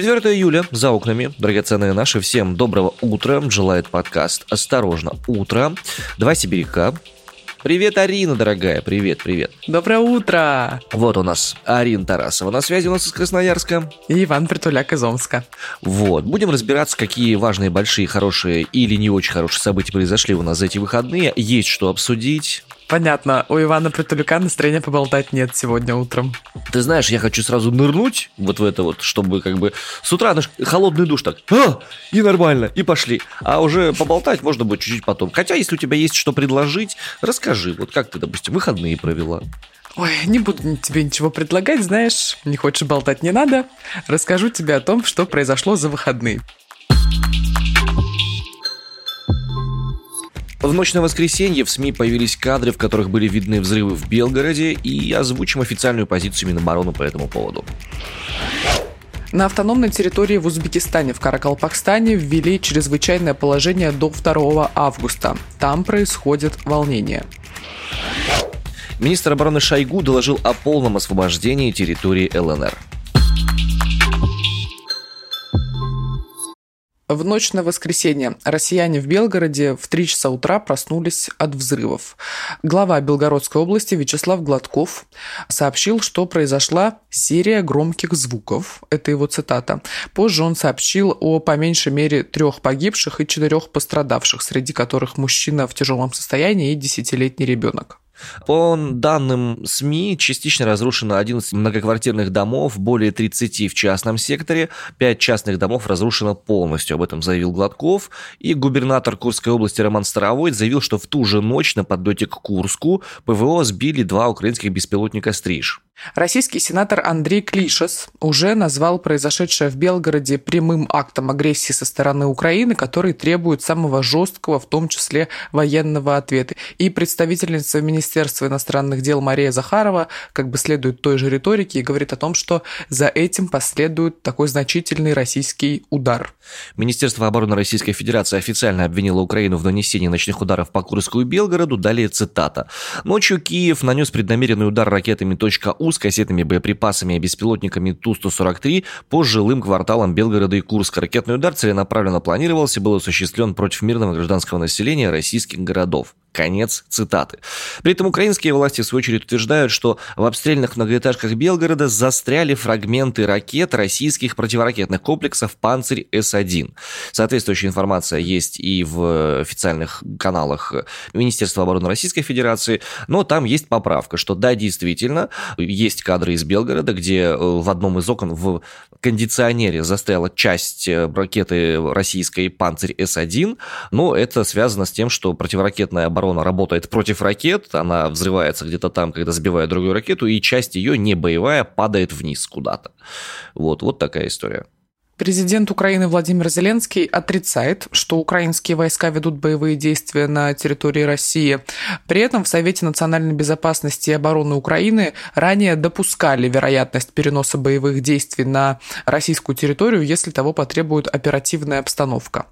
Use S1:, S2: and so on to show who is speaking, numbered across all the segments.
S1: 4 июля за окнами, драгоценные наши, всем доброго утра, желает подкаст «Осторожно, утро». Два сибиряка, Привет, Арина, дорогая. Привет, привет.
S2: Доброе утро.
S1: Вот у нас Арина Тарасова на связи у нас из Красноярска.
S2: И Иван Притуляк из Омска.
S1: Вот. Будем разбираться, какие важные, большие, хорошие или не очень хорошие события произошли у нас за эти выходные. Есть что обсудить.
S2: Понятно, у Ивана Притулюка настроения поболтать нет сегодня утром.
S1: Ты знаешь, я хочу сразу нырнуть вот в это вот, чтобы как бы с утра наш холодный душ так, а, и нормально, и пошли. А уже поболтать можно будет чуть-чуть потом. Хотя, если у тебя есть что предложить, расскажи, вот как ты, допустим, выходные провела.
S2: Ой, не буду тебе ничего предлагать, знаешь, не хочешь болтать, не надо. Расскажу тебе о том, что произошло за выходные.
S1: В ночь на воскресенье в СМИ появились кадры, в которых были видны взрывы в Белгороде, и озвучим официальную позицию Минобороны по этому поводу.
S2: На автономной территории в Узбекистане в Каракалпакстане ввели чрезвычайное положение до 2 августа. Там происходит волнение.
S1: Министр обороны Шойгу доложил о полном освобождении территории ЛНР.
S2: В ночь на воскресенье россияне в Белгороде в 3 часа утра проснулись от взрывов. Глава Белгородской области Вячеслав Гладков сообщил, что произошла серия громких звуков. Это его цитата. Позже он сообщил о по меньшей мере трех погибших и четырех пострадавших, среди которых мужчина в тяжелом состоянии и десятилетний ребенок.
S1: По данным СМИ, частично разрушено 11 многоквартирных домов, более 30 в частном секторе, 5 частных домов разрушено полностью, об этом заявил Гладков. И губернатор Курской области Роман Старовой заявил, что в ту же ночь на подлете к Курску ПВО сбили два украинских беспилотника «Стриж».
S2: Российский сенатор Андрей Клишес уже назвал произошедшее в Белгороде прямым актом агрессии со стороны Украины, который требует самого жесткого, в том числе военного ответа. И представительница Министерства иностранных дел Мария Захарова как бы следует той же риторике и говорит о том, что за этим последует такой значительный российский удар.
S1: Министерство обороны Российской Федерации официально обвинило Украину в нанесении ночных ударов по Курску и Белгороду. Далее цитата. «Ночью Киев нанес преднамеренный удар ракетами .У с кассетными боеприпасами и беспилотниками Ту-143 по жилым кварталам Белгорода и Курска. Ракетный удар целенаправленно планировался, был осуществлен против мирного гражданского населения российских городов. Конец цитаты. При этом украинские власти, в свою очередь, утверждают, что в обстрельных многоэтажках Белгорода застряли фрагменты ракет российских противоракетных комплексов «Панцирь С-1». Соответствующая информация есть и в официальных каналах Министерства обороны Российской Федерации, но там есть поправка, что да, действительно, есть кадры из Белгорода, где э, в одном из окон в кондиционере застряла часть э, ракеты российской «Панцирь С-1», но это связано с тем, что противоракетная оборона оборона работает против ракет, она взрывается где-то там, когда сбивает другую ракету, и часть ее не боевая падает вниз куда-то. Вот, вот такая история.
S2: Президент Украины Владимир Зеленский отрицает, что украинские войска ведут боевые действия на территории России. При этом в Совете национальной безопасности и обороны Украины ранее допускали вероятность переноса боевых действий на российскую территорию, если того потребует оперативная обстановка.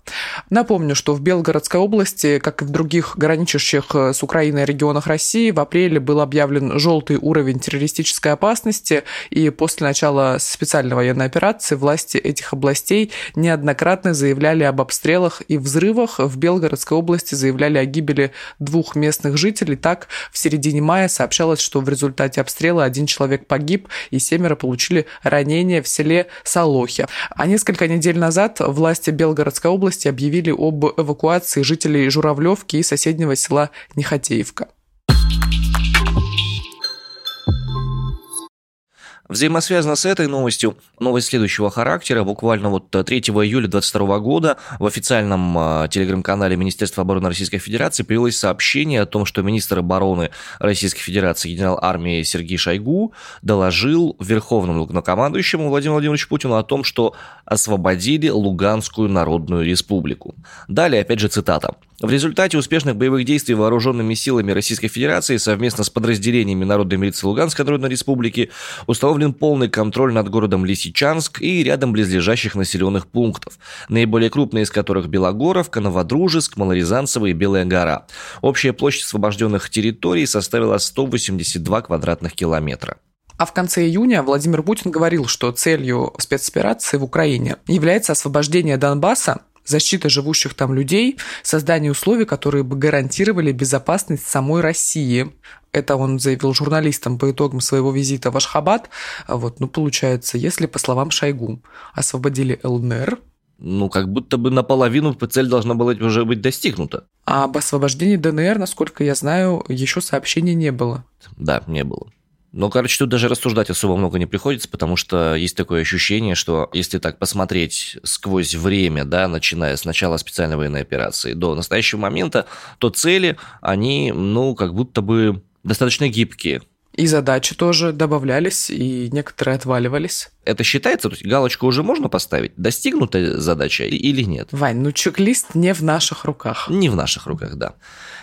S2: Напомню, что в Белгородской области, как и в других граничащих с Украиной регионах России, в апреле был объявлен желтый уровень террористической опасности, и после начала специальной военной операции власти этих областей неоднократно заявляли об обстрелах и взрывах. В Белгородской области заявляли о гибели двух местных жителей. Так, в середине мая сообщалось, что в результате обстрела один человек погиб и семеро получили ранения в селе Солохи. А несколько недель назад власти Белгородской области объявили об эвакуации жителей Журавлевки и соседнего села Нехотеевка.
S1: Взаимосвязано с этой новостью, новость следующего характера. Буквально вот 3 июля 2022 года в официальном э, телеграм-канале Министерства обороны Российской Федерации появилось сообщение о том, что министр обороны Российской Федерации генерал армии Сергей Шойгу доложил верховному главнокомандующему Владимиру Владимировичу Путину о том, что освободили Луганскую Народную Республику. Далее, опять же, цитата. В результате успешных боевых действий вооруженными силами Российской Федерации совместно с подразделениями Народной милиции Луганской Народной Республики установлен полный контроль над городом Лисичанск и рядом близлежащих населенных пунктов, наиболее крупные из которых Белогоровка, Новодружеск, Малорязанцево и Белая гора. Общая площадь освобожденных территорий составила 182 квадратных километра.
S2: А в конце июня Владимир Путин говорил, что целью спецоперации в Украине является освобождение Донбасса защита живущих там людей, создание условий, которые бы гарантировали безопасность самой России. Это он заявил журналистам по итогам своего визита в Ашхабад. Вот, ну, получается, если, по словам Шойгу, освободили ЛНР,
S1: ну, как будто бы наполовину цель должна была уже быть достигнута.
S2: А об освобождении ДНР, насколько я знаю, еще сообщений не было.
S1: Да, не было. Ну, короче, тут даже рассуждать особо много не приходится, потому что есть такое ощущение, что если так посмотреть сквозь время, да, начиная с начала специальной военной операции до настоящего момента, то цели, они, ну, как будто бы достаточно гибкие.
S2: И задачи тоже добавлялись, и некоторые отваливались.
S1: Это считается? То есть галочку уже можно поставить? Достигнута задача или нет?
S2: Вань, ну чек-лист не в наших руках.
S1: Не в наших руках, да.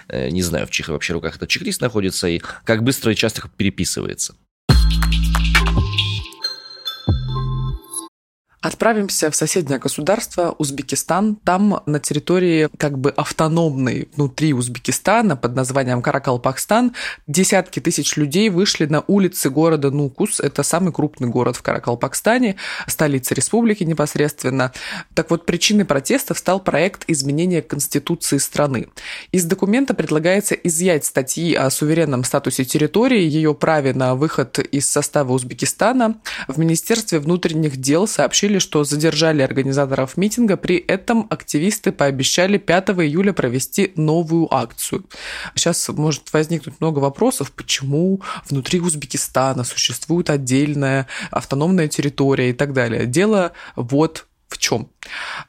S1: Э, не знаю, в чьих вообще руках этот чек-лист находится и как быстро и часто переписывается.
S2: Отправимся в соседнее государство Узбекистан. Там на территории как бы автономной внутри Узбекистана под названием Каракалпакстан десятки тысяч людей вышли на улицы города Нукус. Это самый крупный город в Каракалпакстане, столица республики непосредственно. Так вот, причиной протестов стал проект изменения Конституции страны. Из документа предлагается изъять статьи о суверенном статусе территории, ее праве на выход из состава Узбекистана. В Министерстве внутренних дел сообщили сообщили, что задержали организаторов митинга, при этом активисты пообещали 5 июля провести новую акцию. Сейчас может возникнуть много вопросов, почему внутри Узбекистана существует отдельная автономная территория и так далее. Дело вот в чем?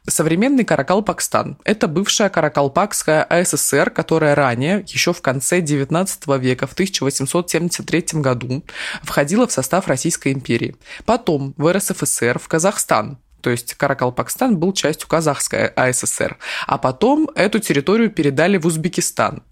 S2: Современный Каракалпакстан – это бывшая Каракалпакская АССР, которая ранее, еще в конце XIX века, в 1873 году, входила в состав Российской империи. Потом в РСФСР, в Казахстан, то есть Каракалпакстан был частью Казахской АССР. А потом эту территорию передали в Узбекистан.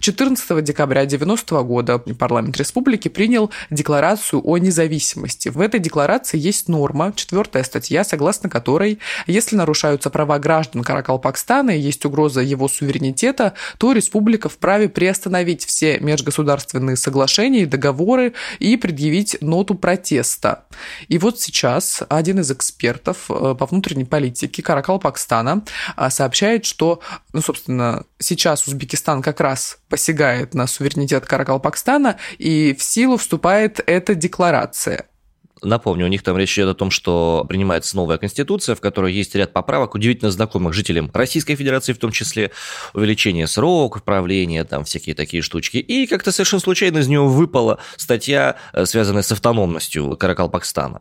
S2: 14 декабря 1990 года парламент республики принял декларацию о независимости. В этой декларации есть норма, четвертая статья, согласно которой, если нарушаются права граждан Каракалпакстана и есть угроза его суверенитета, то республика вправе приостановить все межгосударственные соглашения и договоры и предъявить ноту протеста. И вот сейчас один из экспертов э, по внутренней политике Каракалпакстана э, сообщает, что, ну, собственно, сейчас Узбекистан как раз раз посягает на суверенитет Каракалпакстана, и в силу вступает эта декларация.
S1: Напомню, у них там речь идет о том, что принимается новая конституция, в которой есть ряд поправок, удивительно знакомых жителям Российской Федерации, в том числе увеличение сроков правления, там всякие такие штучки. И как-то совершенно случайно из него выпала статья, э, связанная с автономностью Каракалпакстана.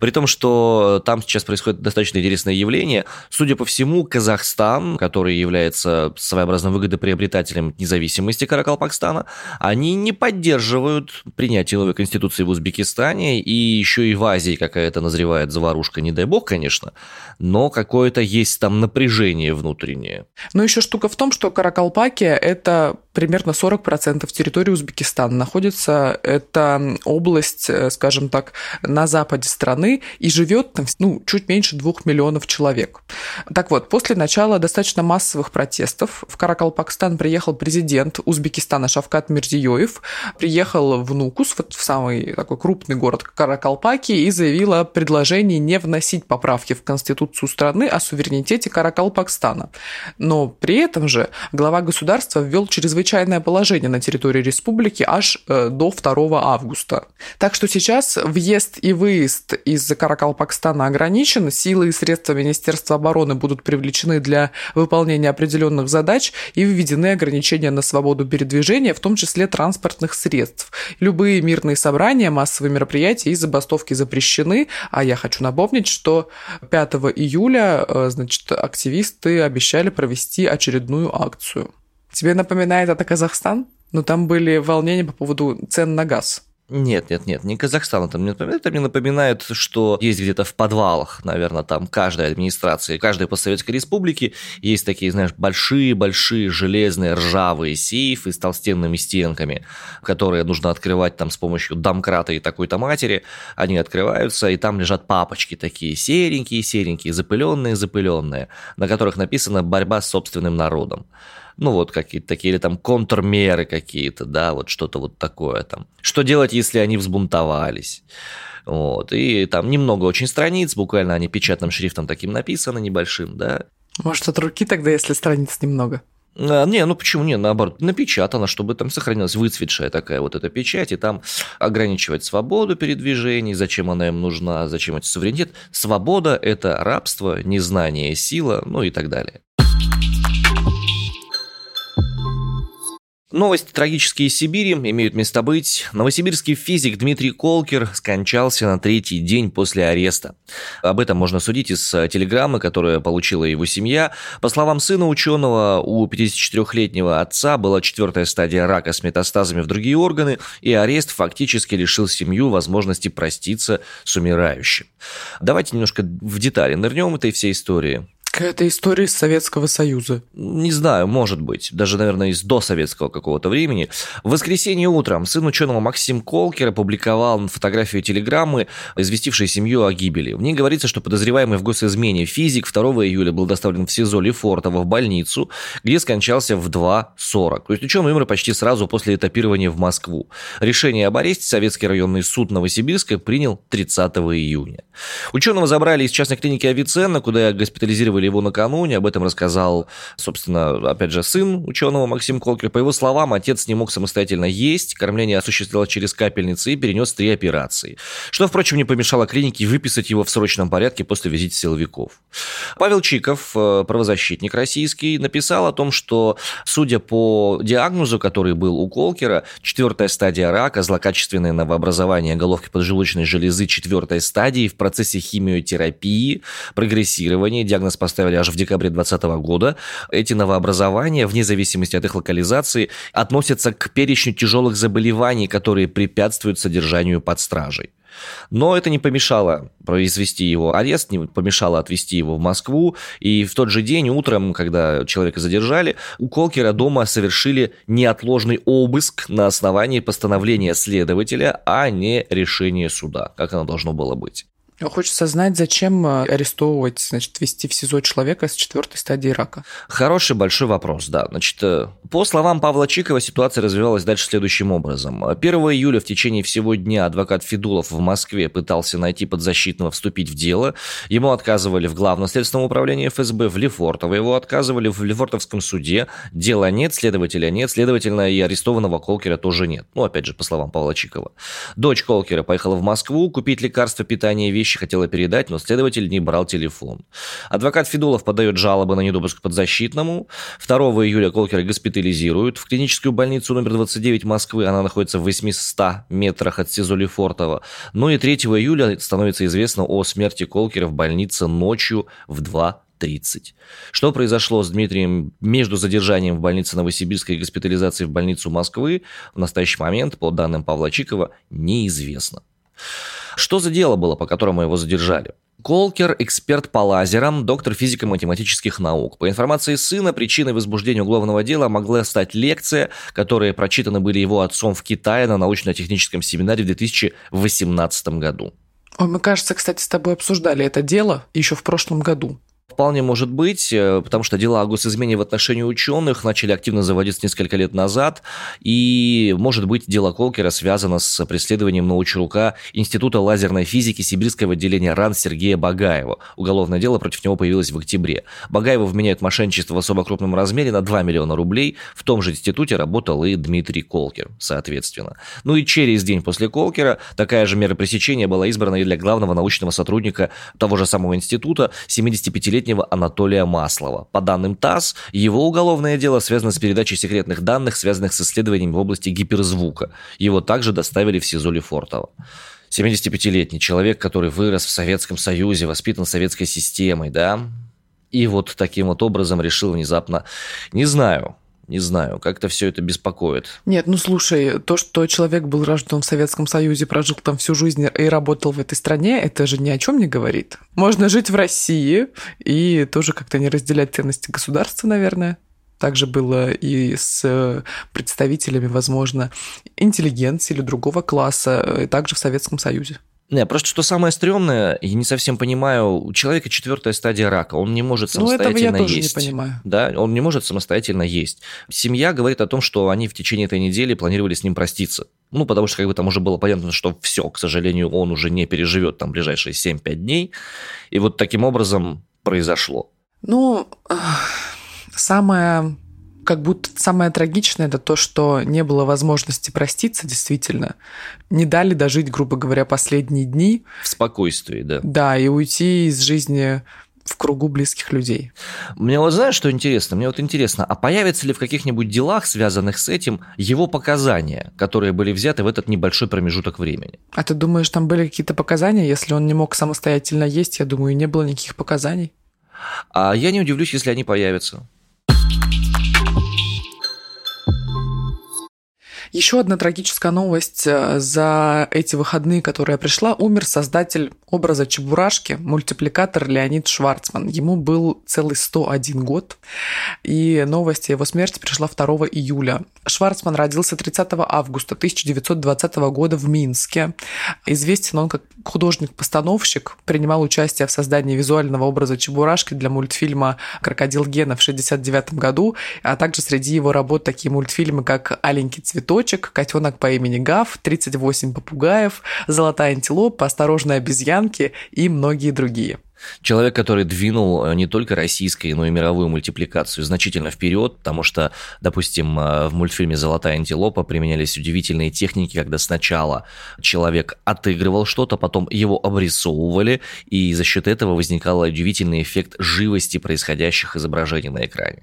S1: При том, что там сейчас происходит достаточно интересное явление. Судя по всему, Казахстан, который является своеобразным выгодоприобретателем независимости Каракалпакстана, они не поддерживают принятие новой конституции в Узбекистане и еще и в Азии какая-то назревает заварушка, не дай бог, конечно, но какое-то есть там напряжение внутреннее.
S2: Но еще штука в том, что Каракалпакия – это примерно 40% территории Узбекистана находится. Это область, э, скажем так, на западе страны, и живет там ну, чуть меньше двух миллионов человек. Так вот, после начала достаточно массовых протестов в Каракалпакстан приехал президент Узбекистана Шавкат Мирзиёев, приехал в Нукус, вот в самый такой крупный город Каракалпакстан, Каракалпакии и заявила о предложении не вносить поправки в Конституцию страны о суверенитете Каракалпакстана. Но при этом же глава государства ввел чрезвычайное положение на территории республики аж э, до 2 августа. Так что сейчас въезд и выезд из Каракалпакстана ограничен, силы и средства Министерства обороны будут привлечены для выполнения определенных задач и введены ограничения на свободу передвижения, в том числе транспортных средств. Любые мирные собрания, массовые мероприятия и забастовки забастовки запрещены, а я хочу напомнить, что 5 июля, э, значит, активисты обещали провести очередную акцию. Тебе напоминает это Казахстан? Ну, там были волнения по поводу цен на газ.
S1: Нет, нет, нет, не Казахстан это мне напоминает. Это мне напоминает, что есть где-то в подвалах, наверное, там каждой администрации, каждой постсоветской республики есть такие, знаешь, большие-большие железные ржавые сейфы с толстенными стенками, которые нужно открывать там с помощью домкрата и такой-то матери. Они открываются, и там лежат папочки такие серенькие-серенькие, запыленные-запыленные, на которых написано «борьба с собственным народом». Ну, вот какие-то такие, или там контрмеры какие-то, да, вот что-то вот такое там. Что делать, если они взбунтовались? Вот, и там немного очень страниц, буквально они печатным шрифтом таким написаны, небольшим, да.
S2: Может, от руки тогда, если страниц немного?
S1: А, не, ну почему не, наоборот, напечатано, чтобы там сохранилась выцветшая такая вот эта печать, и там ограничивать свободу передвижений, зачем она им нужна, зачем это суверенитет. Свобода – это рабство, незнание – сила, ну и так далее. Новости трагические Сибири имеют место быть. Новосибирский физик Дмитрий Колкер скончался на третий день после ареста. Об этом можно судить из телеграммы, которую получила его семья. По словам сына ученого, у 54-летнего отца была четвертая стадия рака с метастазами в другие органы, и арест фактически лишил семью возможности проститься с умирающим. Давайте немножко в детали нырнем этой всей истории.
S2: Какая-то история из Советского Союза.
S1: Не знаю, может быть. Даже, наверное, из досоветского какого-то времени. В воскресенье утром сын ученого Максим Колкер опубликовал фотографию телеграммы, известившей семью о гибели. В ней говорится, что подозреваемый в госизмене физик 2 июля был доставлен в СИЗО Лефортово в больницу, где скончался в 2.40. То есть ученый умер почти сразу после этапирования в Москву. Решение об аресте Советский районный суд Новосибирска принял 30 июня. Ученого забрали из частной клиники Авиценна, куда госпитализировали его накануне, об этом рассказал, собственно, опять же, сын ученого Максим Колкер. По его словам, отец не мог самостоятельно есть, кормление осуществлялось через капельницы и перенес три операции. Что, впрочем, не помешало клинике выписать его в срочном порядке после визита силовиков. Павел Чиков, э, правозащитник российский, написал о том, что, судя по диагнозу, который был у Колкера, четвертая стадия рака, злокачественное новообразование головки поджелудочной железы четвертой стадии в процессе химиотерапии, прогрессирования, диагноз поставили аж в декабре 2020 года. Эти новообразования, вне зависимости от их локализации, относятся к перечню тяжелых заболеваний, которые препятствуют содержанию под стражей. Но это не помешало произвести его арест, не помешало отвезти его в Москву. И в тот же день утром, когда человека задержали, у Колкера дома совершили неотложный обыск на основании постановления следователя, а не решения суда, как оно должно было быть.
S2: Хочется знать, зачем э, арестовывать, значит, вести в СИЗО человека с четвертой стадии рака.
S1: Хороший большой вопрос, да. Значит, э, по словам Павла Чикова, ситуация развивалась дальше следующим образом. 1 июля в течение всего дня адвокат Федулов в Москве пытался найти подзащитного вступить в дело. Ему отказывали в Главном следственном управлении ФСБ, в Лефортово его отказывали, в Лефортовском суде. Дела нет, следователя нет, следовательно, и арестованного Колкера тоже нет. Ну, опять же, по словам Павла Чикова. Дочь Колкера поехала в Москву купить лекарства, питание вещи вещи хотела передать, но следователь не брал телефон. Адвокат Федулов подает жалобы на недопуск подзащитному. 2 июля Колкера госпитализируют в клиническую больницу номер 29 Москвы. Она находится в 800 метрах от СИЗО Лефортово. Ну и 3 июля становится известно о смерти Колкера в больнице ночью в 2 30. Что произошло с Дмитрием между задержанием в больнице Новосибирска и госпитализацией в больницу Москвы в настоящий момент, по данным Павла Чикова, неизвестно. Что за дело было, по которому его задержали? Колкер – эксперт по лазерам, доктор физико-математических наук. По информации сына, причиной возбуждения уголовного дела могла стать лекция, которые прочитаны были его отцом в Китае на научно-техническом семинаре в 2018 году.
S2: Ой, мы, кажется, кстати, с тобой обсуждали это дело еще в прошлом году.
S1: Вполне может быть, э, потому что дела о госизмене в отношении ученых начали активно заводиться несколько лет назад, и, может быть, дело Колкера связано с преследованием научрука Института лазерной физики Сибирского отделения РАН Сергея Багаева. Уголовное дело против него появилось в октябре. Багаева вменяют мошенничество в особо крупном размере на 2 миллиона рублей. В том же институте работал и Дмитрий Колкер, соответственно. Ну и через день после Колкера такая же мера пресечения была избрана и для главного научного сотрудника того же самого института, 75-летнего 30-летнего Анатолия Маслова. По данным ТАСС, его уголовное дело связано с передачей секретных данных, связанных с исследованиями в области гиперзвука. Его также доставили в СИЗО Лефортово. 75-летний человек, который вырос в Советском Союзе, воспитан советской системой, да, и вот таким вот образом решил внезапно, не знаю, не знаю, как-то все это беспокоит.
S2: Нет, ну слушай, то, что человек был рожден в Советском Союзе, прожил там всю жизнь и работал в этой стране, это же ни о чем не говорит. Можно жить в России и тоже как-то не разделять ценности государства, наверное. Также было и с представителями, возможно, интеллигенции или другого класса, также в Советском Союзе.
S1: Не, просто что самое стрёмное, я не совсем понимаю, у человека четвертая стадия рака, он не может самостоятельно
S2: ну, этого я тоже
S1: есть.
S2: не понимаю.
S1: Да, он не может самостоятельно есть. Семья говорит о том, что они в течение этой недели планировали с ним проститься. Ну, потому что как бы там уже было понятно, что все, к сожалению, он уже не переживет там ближайшие 7-5 дней. И вот таким образом произошло.
S2: Ну, самое как будто самое трагичное это то, что не было возможности проститься, действительно. Не дали дожить, грубо говоря, последние дни.
S1: В спокойствии, да.
S2: Да, и уйти из жизни в кругу близких людей.
S1: Мне вот знаешь, что интересно? Мне вот интересно, а появятся ли в каких-нибудь делах, связанных с этим, его показания, которые были взяты в этот небольшой промежуток времени?
S2: А ты думаешь, там были какие-то показания? Если он не мог самостоятельно есть, я думаю, не было никаких показаний.
S1: А я не удивлюсь, если они появятся.
S2: Еще одна трагическая новость э, за эти выходные, которая пришла, умер создатель образа Чебурашки, мультипликатор Леонид Шварцман. Ему был целый 101 год, и новость о его смерти пришла 2 июля. Шварцман родился 30 августа 1920 года в Минске. Известен он как художник-постановщик, принимал участие в создании визуального образа Чебурашки для мультфильма «Крокодил Гена» в 1969 году, а также среди его работ такие мультфильмы, как «Аленький цветочек», «Котенок по имени Гав», «38 попугаев», «Золотая антилопа», «Осторожная обезьянки» и многие другие.
S1: Человек, который двинул э, не только российскую, но и мировую мультипликацию значительно вперед, потому что, допустим, э, в мультфильме «Золотая антилопа» применялись удивительные техники, когда сначала человек отыгрывал что-то, потом его обрисовывали, и за счет этого возникал удивительный эффект живости происходящих изображений на экране.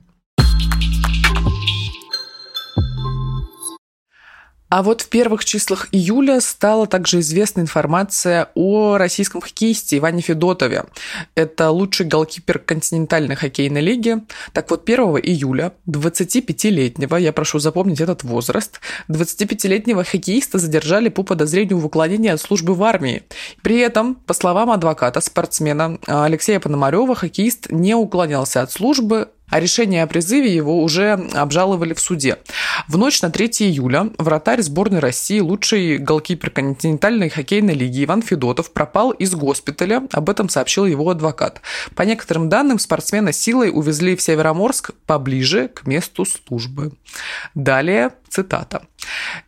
S2: А вот в первых числах июля стала также известна информация о российском хоккеисте Иване Федотове. Это лучший голкипер континентальной хоккейной лиги. Так вот, 1 июля 25-летнего, я прошу запомнить этот возраст, 25-летнего хоккеиста задержали по подозрению в уклонении от службы в армии. При этом, по словам адвоката, спортсмена Алексея Пономарева, хоккеист не уклонялся от службы, а решение о призыве его уже обжаловали в суде. В ночь на 3 июля вратарь сборной России, лучший голкипер континентальной хоккейной лиги Иван Федотов пропал из госпиталя, об этом сообщил его адвокат. По некоторым данным, спортсмена силой увезли в Североморск поближе к месту службы. Далее цитата.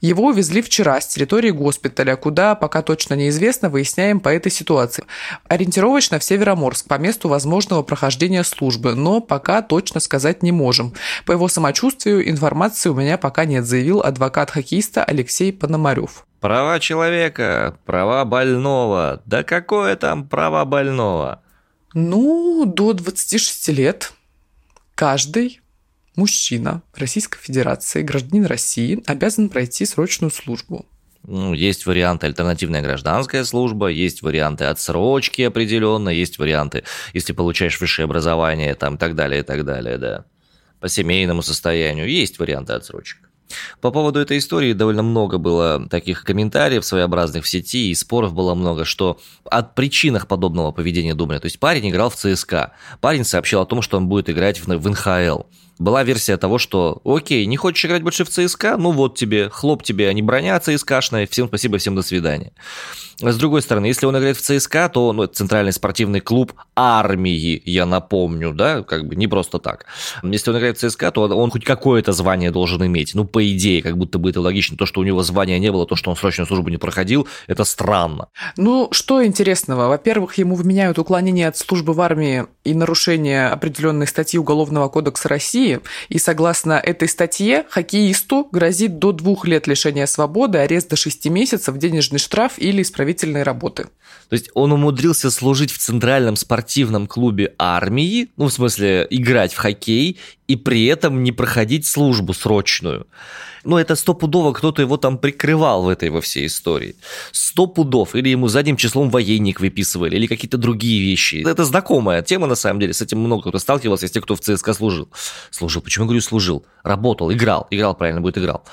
S2: Его увезли вчера с территории госпиталя, куда пока точно неизвестно, выясняем по этой ситуации. Ориентировочно в Североморск по месту возможного прохождения службы, но пока точно сказать не можем. По его самочувствию информации у меня пока нет, заявил адвокат хоккеиста Алексей Пономарев.
S1: Права человека, права больного. Да какое там права больного?
S2: Ну, до 26 лет каждый мужчина Российской Федерации, гражданин России, обязан пройти срочную службу.
S1: Ну, есть варианты альтернативная гражданская служба, есть варианты отсрочки определенно, есть варианты, если получаешь высшее образование, там, и так далее, и так далее, да. По семейному состоянию есть варианты отсрочек. По поводу этой истории довольно много было таких комментариев своеобразных в сети, и споров было много, что о причинах подобного поведения думали. То есть парень играл в ЦСКА. Парень сообщил о том, что он будет играть в, в НХЛ была версия того, что окей, не хочешь играть больше в ЦСКА, ну вот тебе, хлоп тебе, а не броня ЦСКАшная, всем спасибо, всем до свидания. С другой стороны, если он играет в ЦСКА, то ну, это центральный спортивный клуб армии, я напомню, да, как бы не просто так. Если он играет в ЦСКА, то он хоть какое-то звание должен иметь. Ну, по идее, как будто бы это логично. То, что у него звания не было, то, что он срочную службу не проходил, это странно.
S2: Ну, что интересного? Во-первых, ему вменяют уклонение от службы в армии и нарушение определенной статьи Уголовного кодекса России. И согласно этой статье, хоккеисту грозит до двух лет лишения свободы, арест до шести месяцев, денежный штраф или исправительные работы.
S1: То есть он умудрился служить в центральном спортивном клубе армии, ну, в смысле, играть в хоккей, и при этом не проходить службу срочную. Ну, это стопудово кто-то его там прикрывал в этой во всей истории. Сто пудов. Или ему задним числом военник выписывали, или какие-то другие вещи. Это знакомая тема, на самом деле. С этим много кто сталкивался, из тех, кто в ЦСКА служил. Служил. Почему я говорю служил? Работал, играл. Играл, правильно будет, играл.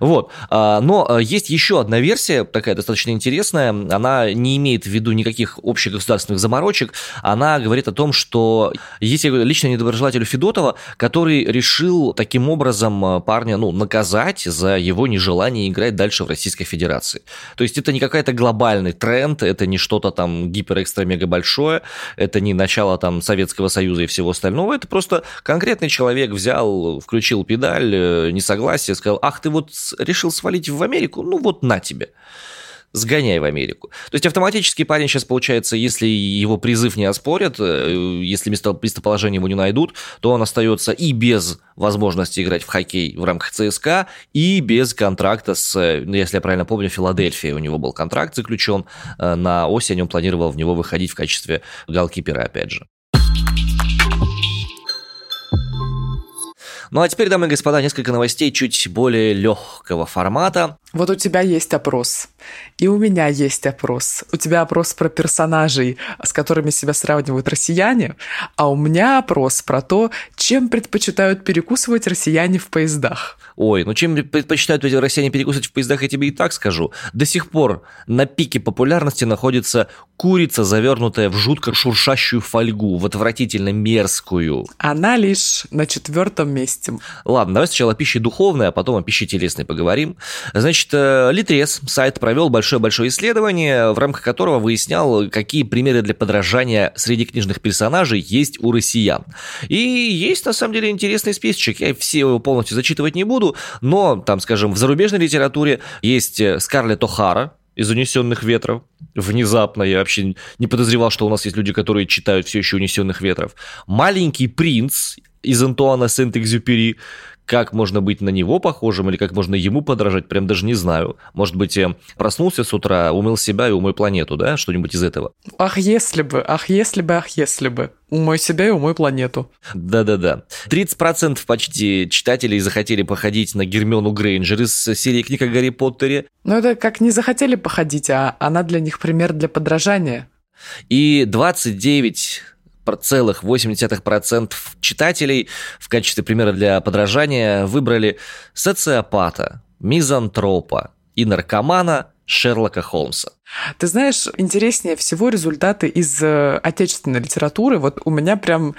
S1: Вот. А, но а, есть еще одна версия, такая достаточно интересная. Она не имеет в виду никаких общих государственных заморочек. Она говорит о том, что есть лично недоброжелателю Федотова, который который решил таким образом э, парня, ну, наказать за его нежелание играть дальше в Российской Федерации. То есть это не какой-то глобальный тренд, это не что-то там гипер-экстра-мега большое, это не начало там Советского Союза и всего остального, это просто конкретный человек взял, включил педаль, э, несогласие, сказал, ах, ты вот решил свалить в Америку, ну вот на тебе сгоняй в Америку. То есть автоматически парень сейчас, получается, если его призыв не оспорят, э, если место, местоположение его не найдут, то он остается и без возможности играть в хоккей в рамках ЦСКА, и без контракта с, ну, если я правильно помню, Филадельфией у него был контракт заключен, э, на осень он планировал в него выходить в качестве голкипера, опять же. Ну а теперь, дамы и господа, несколько новостей чуть более легкого формата.
S2: Вот у тебя есть опрос, и у меня есть опрос. У тебя опрос про персонажей, с которыми себя сравнивают россияне, а у меня опрос про то, чем предпочитают перекусывать россияне в поездах.
S1: Ой, ну чем предпочитают эти россияне перекусывать в поездах, я тебе и так скажу. До сих пор на пике популярности находится курица, завернутая в жутко шуршащую фольгу, в отвратительно мерзкую.
S2: Она лишь на четвертом месте.
S1: Ладно, давай сначала о пище духовной, а потом о пище телесной поговорим. Значит, Значит, э, Литрес, сайт провел большое-большое исследование, в рамках которого выяснял, какие примеры для подражания среди книжных персонажей есть у россиян. И есть, на самом деле, интересный списочек. Я все его полностью зачитывать не буду, но, там, скажем, в зарубежной литературе есть э, Скарлетт О'Хара, из «Унесенных ветров». Внезапно я вообще не подозревал, что у нас есть люди, которые читают все еще «Унесенных ветров». «Маленький принц» из Антуана Сент-Экзюпери, как можно быть на него похожим или как можно ему подражать, прям даже не знаю. Может быть, э, проснулся с утра, умыл себя и умой планету, да? Что-нибудь из этого.
S2: Ах, если бы, ах, если бы, ах, если бы. Умой себя и умой планету.
S1: Да-да-да. 30% почти читателей захотели походить на Гермиону Грейнджер из серии книг о Гарри Поттере.
S2: Ну, это как не захотели походить, а она для них пример для подражания.
S1: И 29 целых 80% читателей в качестве примера для подражания выбрали социопата, мизантропа и наркомана Шерлока Холмса.
S2: Ты знаешь, интереснее всего результаты из э, отечественной литературы. Вот у меня прям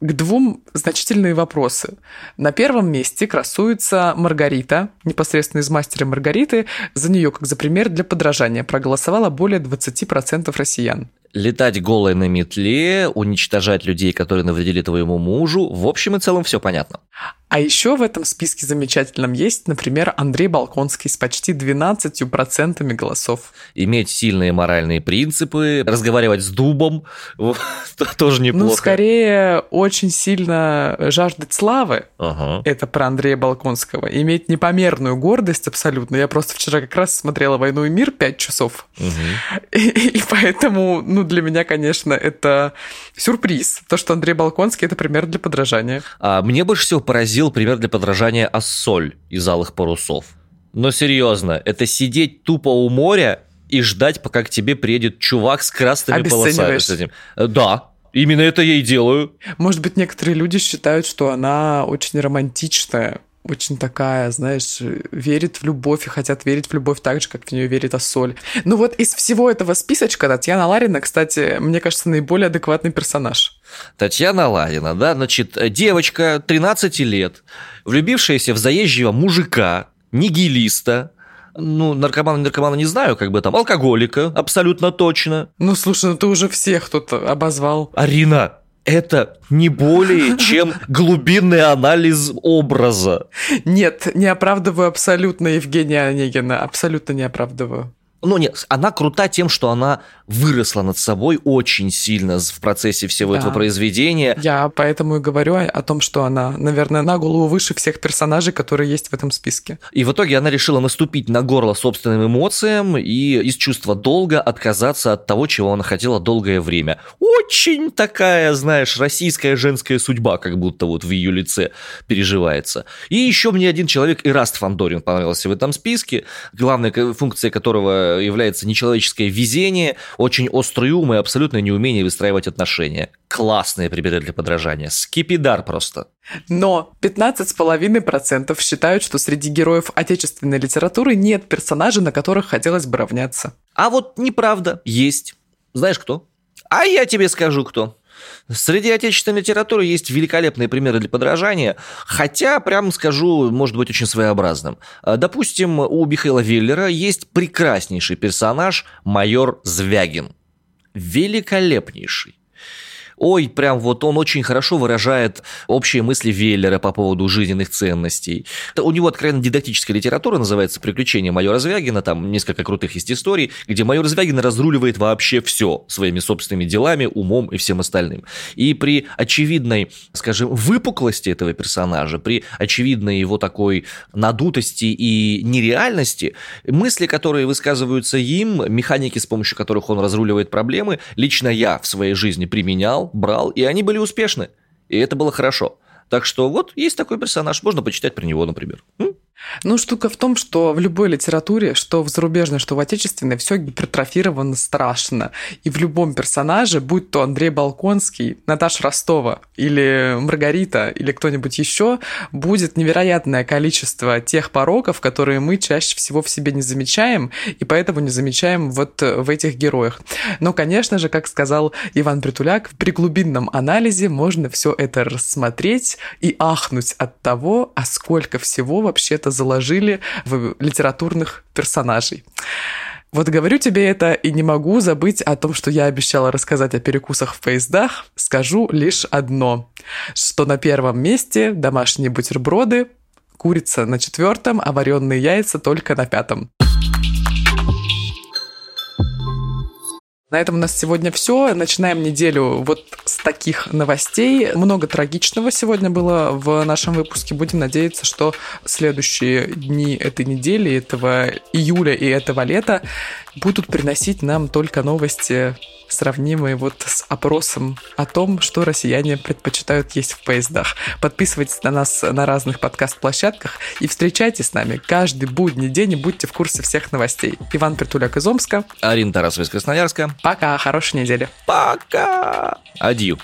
S2: к двум значительные вопросы. На первом месте красуется Маргарита, непосредственно из «Мастера Маргариты». За нее, как за пример для подражания, проголосовало более 20% россиян
S1: летать голой на метле, уничтожать людей, которые навредили твоему мужу. В общем и целом все понятно.
S2: А еще в этом списке замечательном есть, например, Андрей Балконский с почти 12% голосов.
S1: Иметь сильные моральные принципы, разговаривать с дубом, тоже неплохо.
S2: Ну, скорее, очень сильно жаждать славы. Ага. Это про Андрея Балконского. Иметь непомерную гордость абсолютно. Я просто вчера как раз смотрела «Войну и мир» 5 часов. Угу. И, и поэтому, ну, для меня, конечно, это сюрприз. То, что Андрей Балконский – это пример для подражания.
S1: А, мне больше всего поразило приводил пример для подражания Ассоль из «Алых парусов». Но серьезно, это сидеть тупо у моря и ждать, пока к тебе приедет чувак с красными полосами. С этим. Э, да, Именно это я и делаю.
S2: Может быть, некоторые люди считают, что она очень романтичная, очень такая, знаешь, верит в любовь и хотят верить в любовь так же, как в нее верит Ассоль. Ну вот из всего этого списочка Татьяна Ларина, кстати, мне кажется, наиболее адекватный персонаж.
S1: Татьяна Ларина, да, значит, девочка 13 лет, влюбившаяся в заезжего мужика, нигилиста, ну, наркомана, наркомана не знаю, как бы там, алкоголика, абсолютно точно.
S2: Ну, слушай, ну ты уже всех тут обозвал.
S1: Арина, это не более чем глубинный анализ образа.
S2: Нет, не оправдываю абсолютно Евгения Онегина, абсолютно не оправдываю.
S1: Ну нет, она крута тем, что она выросла над собой очень сильно в процессе всего да. этого произведения.
S2: Я поэтому и говорю о том, что она, наверное, на голову выше всех персонажей, которые есть в этом списке.
S1: И в итоге она решила наступить на горло собственным эмоциям и из чувства долга отказаться от того, чего она хотела долгое время. Очень такая, знаешь, российская женская судьба, как будто вот в ее лице переживается. И еще мне один человек, Ираст Фандорин, понравился в этом списке, главная функция которого является нечеловеческое везение, очень острый ум и абсолютное неумение выстраивать отношения. Классные примеры для подражания. Скипидар просто.
S2: Но 15,5% считают, что среди героев отечественной литературы нет персонажей, на которых хотелось бы равняться.
S1: А вот неправда. Есть. Знаешь кто? А я тебе скажу кто. Среди отечественной литературы есть великолепные примеры для подражания, хотя, прямо скажу, может быть очень своеобразным. А, допустим, у Михаила Веллера есть прекраснейший персонаж майор Звягин. Великолепнейший. Ой, прям вот он очень хорошо выражает общие мысли Веллера по поводу жизненных ценностей. У него откровенно дидактическая литература называется «Приключения майора Звягина», там несколько крутых есть историй, где майор Звягин разруливает вообще все своими собственными делами, умом и всем остальным. И при очевидной, скажем, выпуклости этого персонажа, при очевидной его такой надутости и нереальности, мысли, которые высказываются им, механики, с помощью которых он разруливает проблемы, лично я в своей жизни применял, брал, и они были успешны. И это было хорошо. Так что вот есть такой персонаж, можно почитать про него, например.
S2: Ну, штука в том, что в любой литературе, что в зарубежной, что в отечественной, все гипертрофировано страшно. И в любом персонаже, будь то Андрей Балконский, Наташа Ростова или Маргарита или кто-нибудь еще, будет невероятное количество тех пороков, которые мы чаще всего в себе не замечаем, и поэтому не замечаем вот в этих героях. Но, конечно же, как сказал Иван Притуляк, при глубинном анализе можно все это рассмотреть и ахнуть от того, а сколько всего вообще-то это заложили в литературных персонажей. Вот говорю тебе это и не могу забыть о том, что я обещала рассказать о перекусах в поездах. Скажу лишь одно, что на первом месте домашние бутерброды, курица на четвертом, а вареные яйца только на пятом. На этом у нас сегодня все. Начинаем неделю вот с таких новостей. Много трагичного сегодня было в нашем выпуске. Будем надеяться, что следующие дни этой недели, этого июля и этого лета будут приносить нам только новости сравнимые вот с опросом о том, что россияне предпочитают есть в поездах. Подписывайтесь на нас на разных подкаст-площадках и встречайтесь с нами каждый будний день и будьте в курсе всех новостей. Иван Притуляк из Омска.
S1: Арина Тарасова из Красноярска.
S2: Пока, хорошей недели.
S1: Пока. Адью.